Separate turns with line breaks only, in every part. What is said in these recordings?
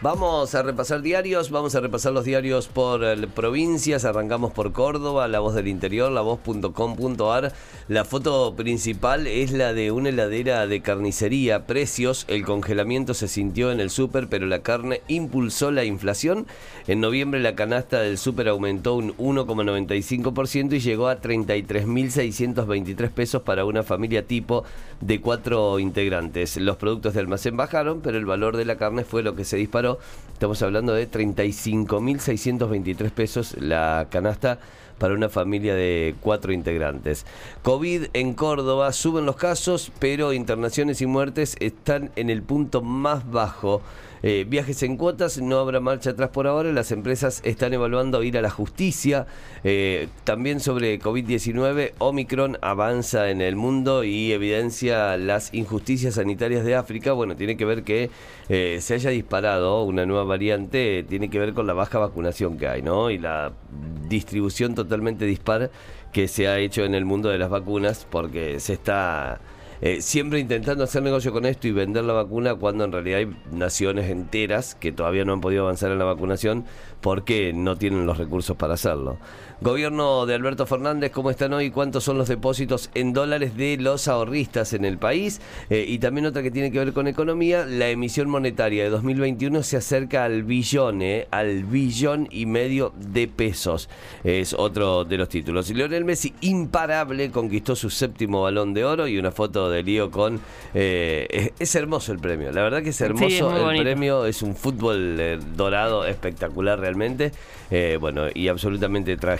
Vamos a repasar diarios, vamos a repasar los diarios por eh, provincias, arrancamos por Córdoba, La Voz del Interior, lavoz.com.ar. La foto principal es la de una heladera de carnicería, precios, el congelamiento se sintió en el súper, pero la carne impulsó la inflación. En noviembre la canasta del súper aumentó un 1,95% y llegó a 33.623 pesos para una familia tipo de cuatro integrantes. Los productos de almacén bajaron, pero el valor de la carne fue lo que se disparó Estamos hablando de 35.623 pesos la canasta para una familia de cuatro integrantes. COVID en Córdoba, suben los casos, pero internaciones y muertes están en el punto más bajo. Eh, viajes en cuotas, no habrá marcha atrás por ahora. Las empresas están evaluando ir a la justicia. Eh, también sobre COVID-19, Omicron avanza en el mundo y evidencia las injusticias sanitarias de África. Bueno, tiene que ver que eh, se haya disparado una nueva variante, tiene que ver con la baja vacunación que hay, ¿no? Y la distribución totalmente dispar que se ha hecho en el mundo de las vacunas porque se está eh, siempre intentando hacer negocio con esto y vender la vacuna cuando en realidad hay naciones enteras que todavía no han podido avanzar en la vacunación porque no tienen los recursos para hacerlo. Gobierno de Alberto Fernández, ¿cómo están hoy? ¿Cuántos son los depósitos en dólares de los ahorristas en el país? Eh, y también otra que tiene que ver con economía, la emisión monetaria de 2021 se acerca al billón, eh, al billón y medio de pesos. Es otro de los títulos. Y Lionel Messi, imparable, conquistó su séptimo balón de oro y una foto de lío con... Eh, es, hermoso el premio, la verdad que es hermoso el premio, es un fútbol dorado espectacular realmente, bueno, y absolutamente trágico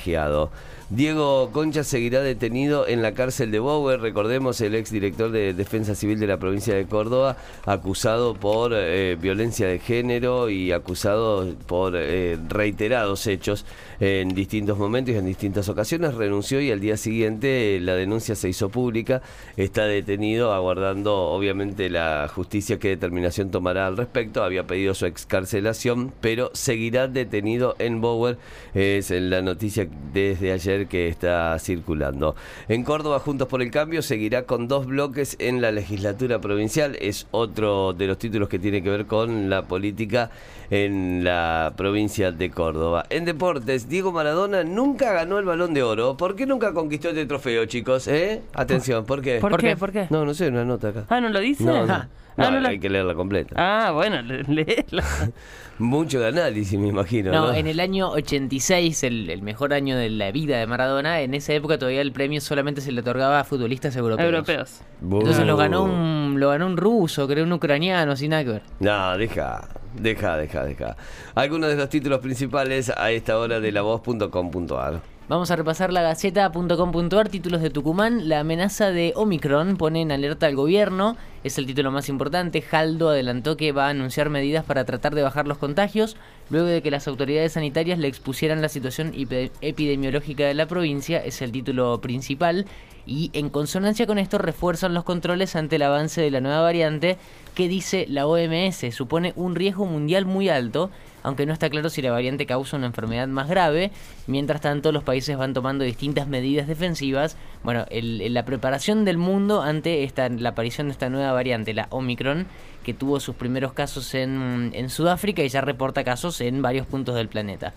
Diego Concha seguirá detenido en la cárcel de Bower, recordemos el ex director de Defensa Civil de la provincia de Córdoba, acusado por eh, violencia de género y acusado por eh, reiterados hechos en distintos momentos y en distintas ocasiones, renunció y al día siguiente la denuncia se hizo pública, está detenido aguardando obviamente la justicia qué determinación tomará al respecto, había pedido su excarcelación, pero seguirá detenido en Bower, es la noticia desde ayer que está circulando. En Córdoba, Juntos por el Cambio seguirá con dos bloques en la legislatura provincial. Es otro de los títulos que tiene que ver con la política en la provincia de Córdoba. En deportes, Diego Maradona nunca ganó el balón de oro. ¿Por qué nunca conquistó este trofeo, chicos? ¿Eh? Atención, ¿por qué?
¿Por, qué? ¿Por qué?
No, no sé, una nota acá.
Ah, ¿no lo dice?
No, no. Ah, hay que leerla completa.
Ah, bueno, léela.
Mucho de análisis, me imagino.
No, en el año 86, el, mejor año de la vida de Maradona, en esa época todavía el premio solamente se le otorgaba a futbolistas europeos.
Europeos.
Entonces lo ganó un, lo ganó un ruso, creo un ucraniano, sin nada que ver.
No, deja, deja, deja, deja. Algunos de los títulos principales a esta hora de la voz.com.ar.
Vamos a repasar la gaceta.com.ar, títulos de Tucumán. La amenaza de Omicron pone en alerta al gobierno, es el título más importante. Jaldo adelantó que va a anunciar medidas para tratar de bajar los contagios, luego de que las autoridades sanitarias le expusieran la situación epidemiológica de la provincia, es el título principal. Y en consonancia con esto refuerzan los controles ante el avance de la nueva variante que dice la OMS supone un riesgo mundial muy alto aunque no está claro si la variante causa una enfermedad más grave. Mientras tanto, los países van tomando distintas medidas defensivas. Bueno, la preparación del mundo ante esta, la aparición de esta nueva variante, la Omicron, que tuvo sus primeros casos en, Sudáfrica y ya reporta casos en varios puntos del planeta.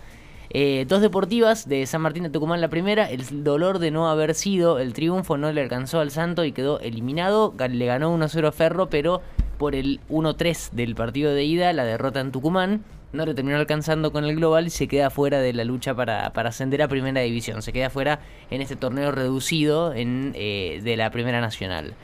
Eh, dos deportivas de San Martín de Tucumán. La primera, el dolor de no haber sido el triunfo, no le alcanzó al Santo y quedó eliminado. Le ganó 1-0 a Ferro, pero por el 1-3 del partido de ida, la derrota en Tucumán no lo terminó alcanzando con el global y se queda fuera de la lucha para, ascender a primera división. Se queda fuera en este torneo reducido en, eh, de la primera nacional.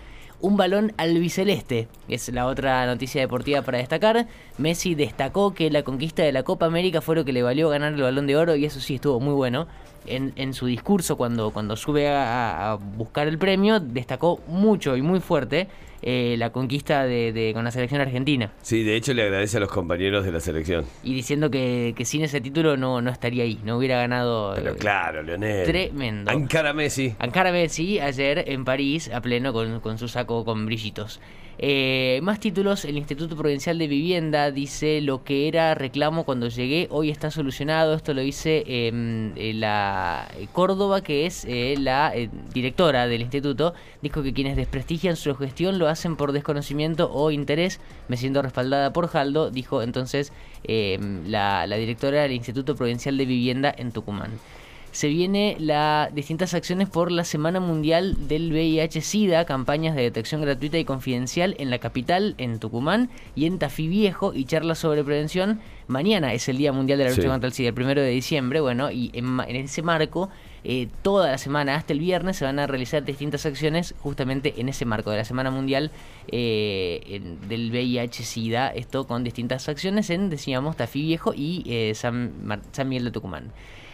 Un balón albiceleste es la otra noticia deportiva para destacar. Messi destacó que la conquista de la Copa América fue lo que le valió ganar el balón de oro y eso sí estuvo muy bueno. En, en su discurso cuando, cuando sube a buscar el premio destacó mucho y muy fuerte eh, la conquista de, con la selección argentina.
Sí, de hecho le agradece a los compañeros de la selección.
Y diciendo que, sin ese título no, no estaría ahí, no hubiera ganado.
Pero claro, Leonel.
Tremendo.
Ankara Messi.
Ankara Messi ayer en París, a pleno con, con su saco con brillitos. Eh, más títulos, el Instituto Provincial de Vivienda dice lo que era reclamo cuando llegué, hoy está solucionado. Esto lo dice em, eh, la Córdoba, que es eh, la eh, directora del instituto. Dijo que quienes desprestigian su gestión lo hacen por desconocimiento o interés. Me siento respaldada por Jaldo, dijo entonces em, la, la directora del Instituto Provincial de Vivienda en Tucumán se viene la distintas acciones por la Semana Mundial del VIH-Sida, campañas de detección gratuita y confidencial en la capital, en Tucumán y en Tafí Viejo y charlas sobre prevención. Mañana es el Día Mundial de la Lucha
Sí.
contra el SIDA, el primero de diciembre, bueno, y en, ese marco, eh, toda la semana hasta el viernes se van a realizar distintas acciones justamente en ese marco de la Semana Mundial eh, en- del VIH-Sida, esto con distintas acciones en, decíamos, Tafí Viejo y eh, San, Mar- San Miguel de Tucumán.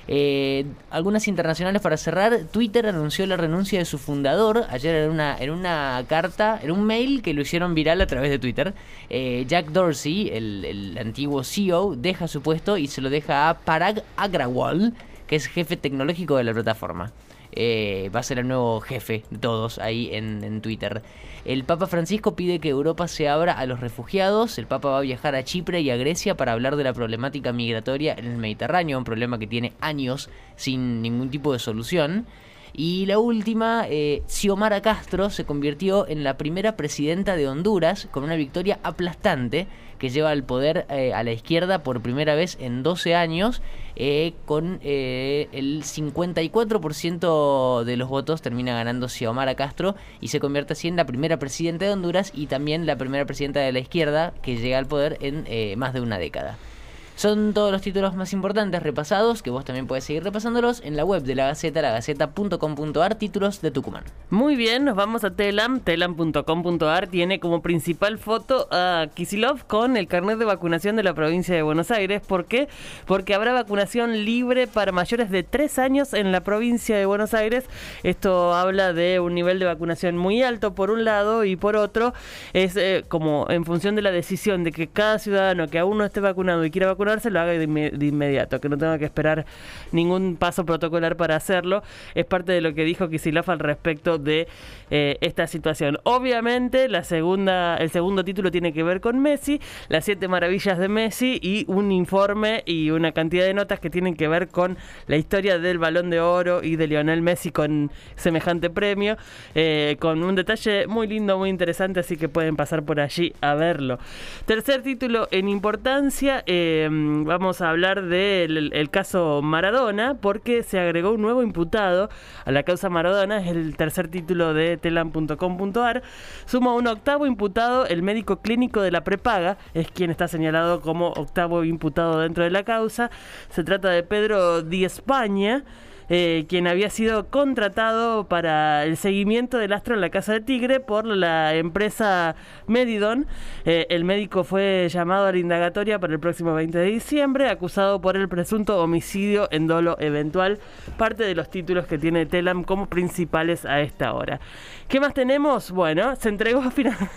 Eh, algunas internacionales para cerrar. Twitter anunció la renuncia de su fundador ayer en una, en una carta, en un mail que lo hicieron viral a través de Twitter. Eh, Jack Dorsey, el, el antiguo CEO, deja su puesto y se lo deja a Parag Agrawal, que es jefe tecnológico de la plataforma. Eh, va a ser el nuevo jefe de todos ahí en, en Twitter. El Papa Francisco pide que Europa se abra a los refugiados. El Papa va a viajar a Chipre y a Grecia para hablar de la problemática migratoria en el Mediterráneo, un problema que tiene años sin ningún tipo de solución. Y la última, eh, Xiomara Castro se convirtió en la primera presidenta de Honduras con una victoria aplastante que lleva al poder eh, a la izquierda por primera vez en 12 años, eh, con eh, el 54% de los votos termina ganando Xiomara Castro y se convierte así en la primera presidenta de Honduras y también la primera presidenta de la izquierda que llega al poder en eh, más de una década. Son todos los títulos más importantes repasados, que vos también puedes seguir repasándolos en la web de la Gaceta, lagaceta.com.ar, títulos de Tucumán.
Muy bien, nos vamos a Telam, telam.com.ar tiene como principal foto a Kisilov con el carnet de vacunación de la provincia de Buenos Aires. ¿Por qué? Porque habrá vacunación libre para mayores de 3 años en la provincia de Buenos Aires. Esto habla de un nivel de vacunación muy alto por un lado y por otro es eh, como en función de la decisión de que cada ciudadano que aún no esté vacunado y quiera vacunarse lo haga de, inme- de inmediato, que no tenga que esperar ningún paso protocolar para hacerlo. Es parte de lo que dijo Kisilov al respecto de eh, esta situación. Obviamente, la segunda, el segundo título tiene que ver con Messi, las siete maravillas de Messi y un informe y una cantidad de notas que tienen que ver con la historia del Balón de Oro y de Lionel Messi con semejante premio, eh, con un detalle muy lindo, muy interesante, así que pueden pasar por allí a verlo. Tercer título en importancia, eh, vamos a hablar del el caso Maradona, porque se agregó un nuevo imputado a la causa Maradona, es el tercer título de telam.com.ar. Suma un octavo imputado, el médico clínico de la prepaga, es quien está señalado como octavo imputado dentro de la causa. Se trata de Pedro Di España. Eh, quien había sido contratado para el seguimiento del astro en la Casa de Tigre por la empresa Medidon. Eh, el médico fue llamado a la indagatoria para el próximo 20 de diciembre, acusado por el presunto homicidio en dolo eventual, parte de los títulos que tiene Telam como principales a esta hora. ¿Qué más tenemos? Bueno, se entregó finalmente...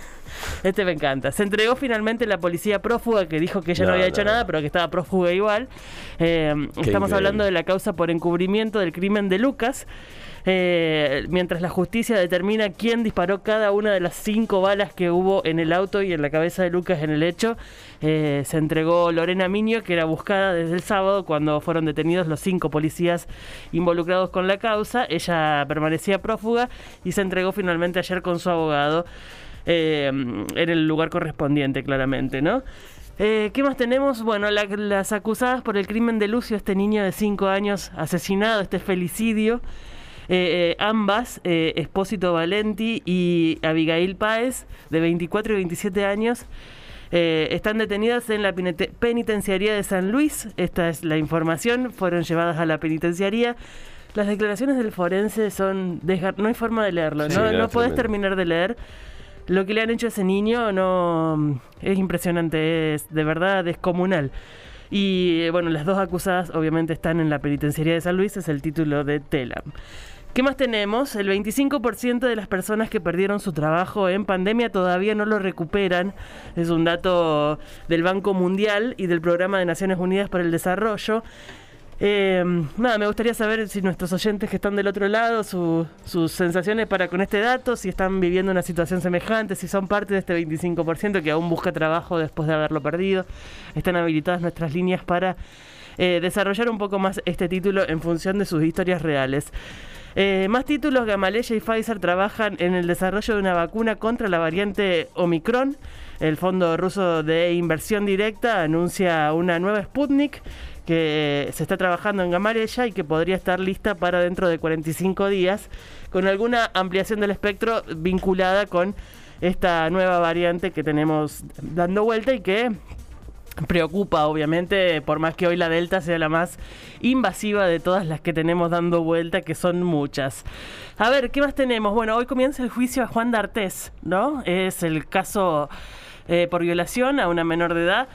Este me encanta. Se entregó finalmente la policía prófuga que dijo que ella no,
No,
había
no,
hecho
no.
nada, pero que estaba prófuga igual. Eh, estamos
increíble.
hablando de la causa por encubrimiento del crimen de Lucas. Eh, mientras la justicia determina quién disparó cada una de las cinco balas que hubo en el auto y en la cabeza de Lucas en el hecho, eh, se entregó Lorena Miño, que era buscada desde el sábado cuando fueron detenidos los cinco policías involucrados con la causa. Ella permanecía prófuga y se entregó finalmente ayer con su abogado eh, en el lugar correspondiente, claramente, ¿no? Eh, ¿Qué más tenemos? Bueno, la- las acusadas por el crimen de Lucio, este niño de 5 años asesinado, este felicidio. Eh, eh, ambas, eh, Espósito Valenti y Abigail Páez, de 24 y 27 años, eh, están detenidas en la penite- penitenciaría de San Luis. Esta es la información. Fueron llevadas a la penitenciaría. Las declaraciones del forense son... No hay forma de leerlo.
Sí,
no
no, tremendo.
terminar de leer. Lo que le han hecho a ese niño no es impresionante, es de verdad descomunal. Y eh, bueno, las dos acusadas obviamente están en la penitenciaría de San Luis, es el título de Telam. ¿Qué más tenemos? El 25% de las personas que perdieron su trabajo en pandemia todavía no lo recuperan. Es un dato del Banco Mundial y del Programa de Naciones Unidas para el Desarrollo. Eh, nada, me gustaría saber si nuestros oyentes que están del otro lado, su- sus sensaciones para con este dato, si están viviendo una situación semejante, si son parte de este 25% que aún busca trabajo después de haberlo perdido. Están habilitadas nuestras líneas para eh, desarrollar un poco más este título en función de sus historias reales. Eh, más títulos, Gamaleya y Pfizer trabajan en el desarrollo de una vacuna contra la variante Omicron. El Fondo Ruso de Inversión Directa anuncia una nueva Sputnik que se está trabajando en Gamaleya y que podría estar lista para dentro de 45 días, con alguna ampliación del espectro vinculada con esta nueva variante que tenemos dando vuelta y que preocupa, obviamente, por más que hoy la Delta sea la más invasiva de todas las que tenemos dando vuelta, que son muchas. A ver, ¿qué más tenemos? Bueno, hoy comienza el juicio a Juan D'Artés, ¿no? Es el caso eh, por violación a una menor de edad.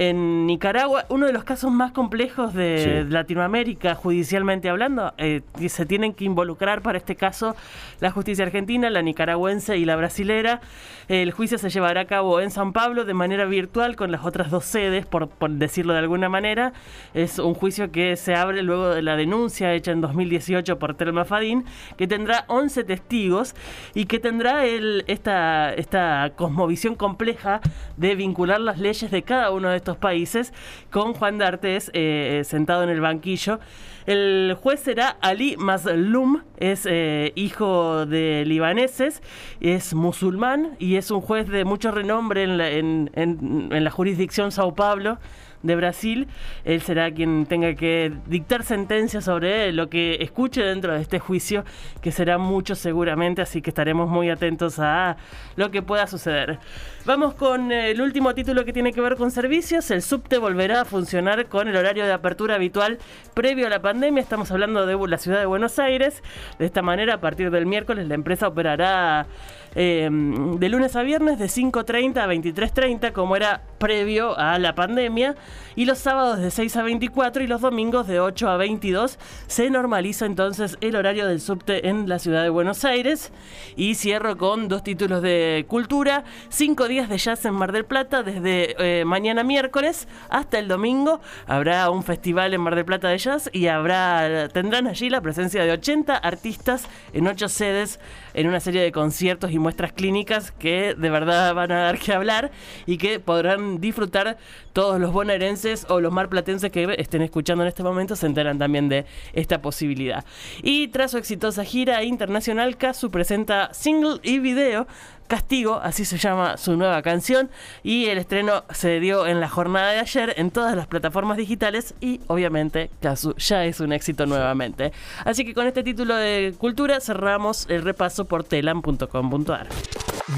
En Nicaragua, uno de los casos más complejos de
Sí.
Latinoamérica, judicialmente hablando, eh, se tienen que involucrar para este caso la justicia argentina, la nicaragüense y la brasilera. El juicio se llevará a cabo en San Pablo de manera virtual con las otras dos sedes, por, por decirlo de alguna manera. Es un juicio que se abre luego de la denuncia hecha en 2018 por Telma Fadín, que tendrá 11 testigos y que tendrá el, esta, esta cosmovisión compleja de vincular las leyes de cada uno de estos países con Juan D'Artes eh, sentado en el banquillo. El juez será Ali Mazlum, es eh, hijo de libaneses, es musulmán y es un juez de mucho renombre en la, en- en- jurisdicción Sao Paulo de Brasil. Él será quien tenga que dictar sentencia sobre lo que escuche dentro de este juicio, que será mucho seguramente, así que estaremos muy atentos a lo que pueda suceder. Vamos con eh, el último título que tiene que ver con servicios. El subte volverá a funcionar con el horario de apertura habitual previo a la pandemia. Estamos hablando de la ciudad de Buenos Aires. De esta manera, a partir del miércoles, la empresa operará eh, de lunes a viernes de 5.30 a 23.30, como era previo a la pandemia. Y los sábados de 6 a 24 y los domingos de 8 a 22 se normaliza entonces el horario del subte en la ciudad de Buenos Aires. Y cierro con dos títulos de cultura. Cinco días de jazz en Mar del Plata desde eh, mañana miércoles hasta el domingo. Habrá un festival en Mar del Plata de jazz y habrá tendrán allí la presencia de 80 artistas en ocho sedes en una serie de conciertos y muestras clínicas que de verdad van a dar que hablar y que podrán disfrutar todos los bonaerenses o los marplatenses que estén escuchando en este momento se enteran también de esta posibilidad. Y tras su exitosa gira internacional, Casu presenta single y video Castigo, así se llama su nueva canción, y el estreno se dio en la jornada de ayer en todas las plataformas digitales y obviamente Casu ya es un éxito nuevamente. Así que con este título de cultura cerramos el repaso por telam.com.ar.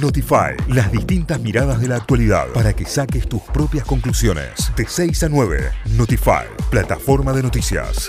Notify, las distintas miradas de la actualidad para que saques tus propias conclusiones. De 6 a 9, Notify, plataforma de noticias.